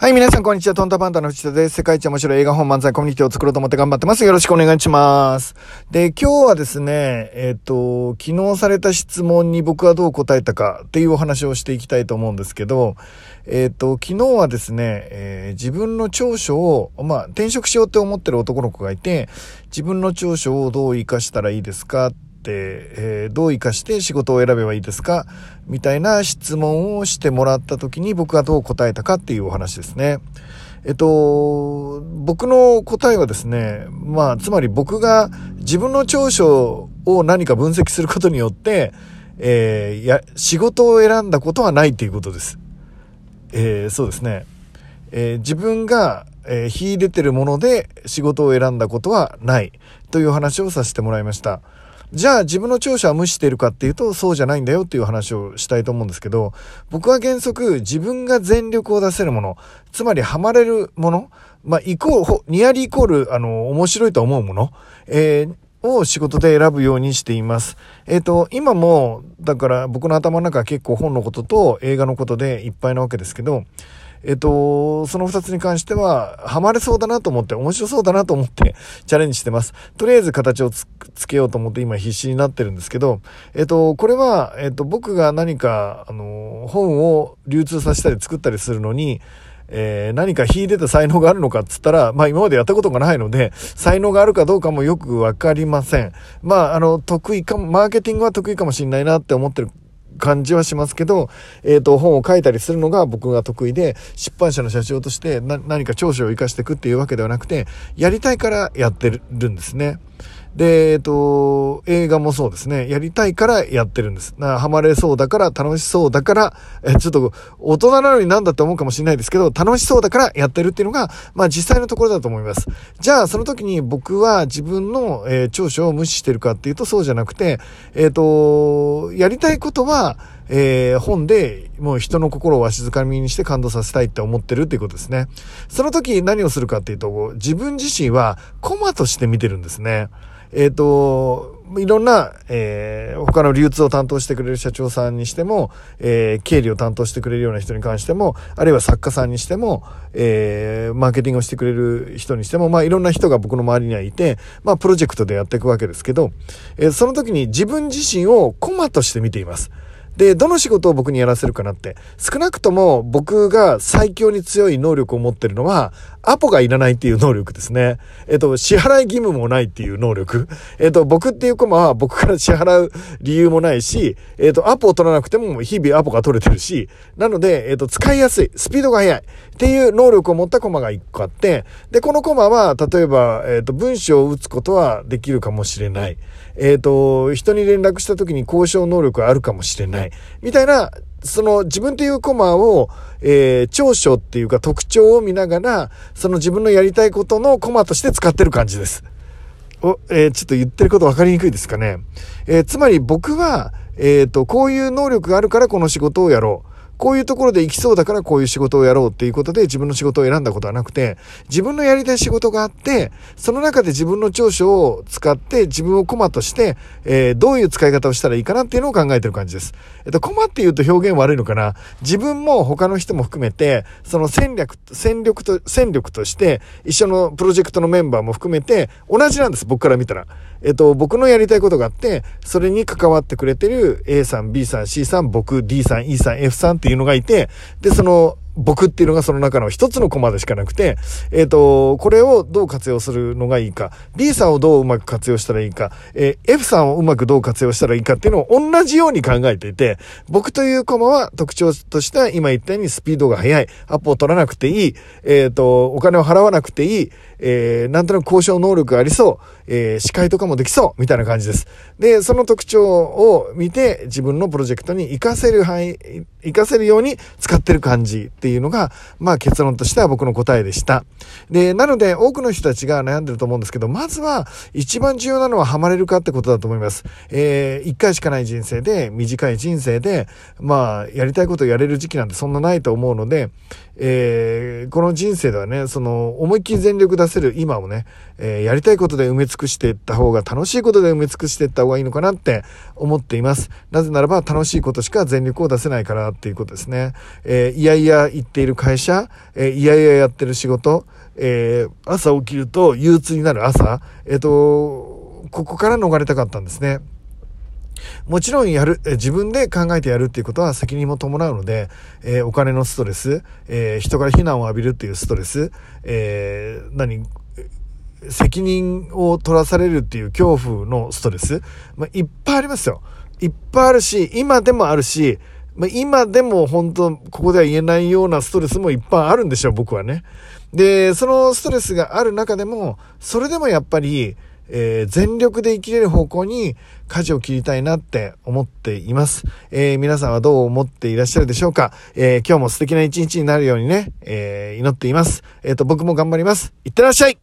はい、皆さん、こんにちは。トンタパンダの藤田です。世界一面白い映画本漫才コミュニティを作ろうと思って頑張ってます。よろしくお願いします。で、今日はですね、えっ、ー、と、昨日された質問に僕はどう答えたかっていうお話をしていきたいと思うんですけど、えっ、ー、と、昨日はですね、えー、自分の長所を、まあ、転職しようって思ってる男の子がいて、自分の長所をどう活かしたらいいですか、えー、どう活かして仕事を選べばいいですか？みたいな質問をしてもらった時に僕がどう答えたかっていうお話ですね。えっと、僕の答えはですね、まあ、つまり僕が自分の長所を何か分析することによって、えー、や、仕事を選んだことはないっていうことです。えー、そうですね。えー、自分が、えー、秀でてるもので仕事を選んだことはないという話をさせてもらいました。じゃあ自分の長所は無視しているかっていうとそうじゃないんだよっていう話をしたいと思うんですけど、僕は原則自分が全力を出せるもの、つまりハマれるもの、まあ、イコール、ニアリーイコール、あの、面白いと思うもの、えー、を仕事で選ぶようにしています。えっ、ー、と、今も、だから僕の頭の中は結構本のことと映画のことでいっぱいなわけですけど、えっと、その二つに関しては、ハマれそうだなと思って、面白そうだなと思ってチャレンジしてます。とりあえず形をつけようと思って今必死になってるんですけど、えっと、これは、えっと、僕が何か、あの、本を流通させたり作ったりするのに、えー、何か秀でた才能があるのかっつったら、まあ今までやったことがないので、才能があるかどうかもよくわかりません。まあ、あの、得意かも、マーケティングは得意かもしんないなって思ってる感じはしますけど、えっ、ー、と、本を書いたりするのが僕が得意で、出版社の社長として何か長所を生かしていくっていうわけではなくて、やりたいからやってるんですね。で、えっと、映画もそうですね。やりたいからやってるんです。ハマれそうだから、楽しそうだから、え、ちょっと、大人なのになんだって思うかもしれないですけど、楽しそうだからやってるっていうのが、まあ実際のところだと思います。じゃあ、その時に僕は自分の、えー、長所を無視してるかっていうとそうじゃなくて、えっ、と、やりたいことは、えー、本でもう人の心をわしづかみにして感動させたいって思ってるっていうことですね。その時何をするかっていうと、自分自身はコマとして見てるんですね。えっ、ー、と、いろんな、えー、他の流通を担当してくれる社長さんにしても、えー、経理を担当してくれるような人に関しても、あるいは作家さんにしても、えー、マーケティングをしてくれる人にしても、まあいろんな人が僕の周りにはいて、まあプロジェクトでやっていくわけですけど、えー、その時に自分自身をコマとして見ています。で、どの仕事を僕にやらせるかなって。少なくとも僕が最強に強い能力を持ってるのは、アポがいらないっていう能力ですね。えっと、支払い義務もないっていう能力。えっと、僕っていうコマは僕から支払う理由もないし、えっと、アポを取らなくても日々アポが取れてるし、なので、えっと、使いやすい、スピードが速いっていう能力を持ったコマが1個あって、で、このコマは、例えば、えっと、文章を打つことはできるかもしれない。えっと、人に連絡した時に交渉能力があるかもしれない。みたいな、その自分というコマを、えー、長所っていうか特徴を見ながら、その自分のやりたいことのコマとして使ってる感じです。お、えー、ちょっと言ってること分かりにくいですかね。えー、つまり僕は、えっ、と、こういう能力があるからこの仕事をやろう。こういうところで行きそうだからこういう仕事をやろうっていうことで自分の仕事を選んだことはなくて、自分のやりたい仕事があって、その中で自分の長所を使って自分をコマとして、えー、どういう使い方をしたらいいかなっていうのを考えてる感じです。えっと、コマって言うと表現悪いのかな？自分も他の人も含めて、その戦略、戦力と、戦力として、一緒のプロジェクトのメンバーも含めて、同じなんです、僕から見たら。えっと、僕のやりたいことがあって、それに関わってくれてる A さん、B さん、C さん、僕、D さん、E さん、F さんってていうのがいて、で、その、僕っていうのがその中の一つのコマでしかなくて、えっ、ー、と、これをどう活用するのがいいか、B さんをどううまく活用したらいいか、えー、F さんをうまくどう活用したらいいかっていうのを同じように考えていて、僕というコマは特徴としては今言ったようにスピードが速い、アポを取らなくていい、えっ、ー、と、お金を払わなくていい、えー、なんとなく交渉能力がありそう、えー、司会とかもできそう、みたいな感じです。で、その特徴を見て自分のプロジェクトに活かせる範囲、活かせるように使ってる感じっていうのが、まあ結論としては僕の答えでした。で、なので多くの人たちが悩んでると思うんですけど、まずは一番重要なのはハマれるかってことだと思います。えー、一回しかない人生で、短い人生で、まあ、やりたいことをやれる時期なんてそんなないと思うので、えー、この人生ではね、その、思いっきり全力出せる今をね、えー、やりたいことで埋め尽くしていった方が、楽しいことで埋め尽くしていった方がいいのかなって思っています。なぜならば、楽しいことしか全力を出せないからっていうことですね。えー、いやいや言っている会社、えー、いやいややってる仕事、えー、朝起きると憂鬱になる朝、えっ、と、ここから逃れたかったんですね。もちろんやる、自分で考えてやるっていうことは責任も伴うので、えー、お金のストレス、えー、人から非難を浴びるっていうストレス、えー、何、責任を取らされるっていう恐怖のストレス、まあ、いっぱいありますよ。いっぱいあるし、今でもあるし、まあ、今でも本当、ここでは言えないようなストレスもいっぱいあるんでしょう、僕はね。で、そのストレスがある中でも、それでもやっぱり、えー、全力で生きれる方向に舵を切りたいなって思っています。えー、皆さんはどう思っていらっしゃるでしょうか、えー、今日も素敵な一日になるようにね、え祈っています。えっ、と、僕も頑張ります。いってらっしゃい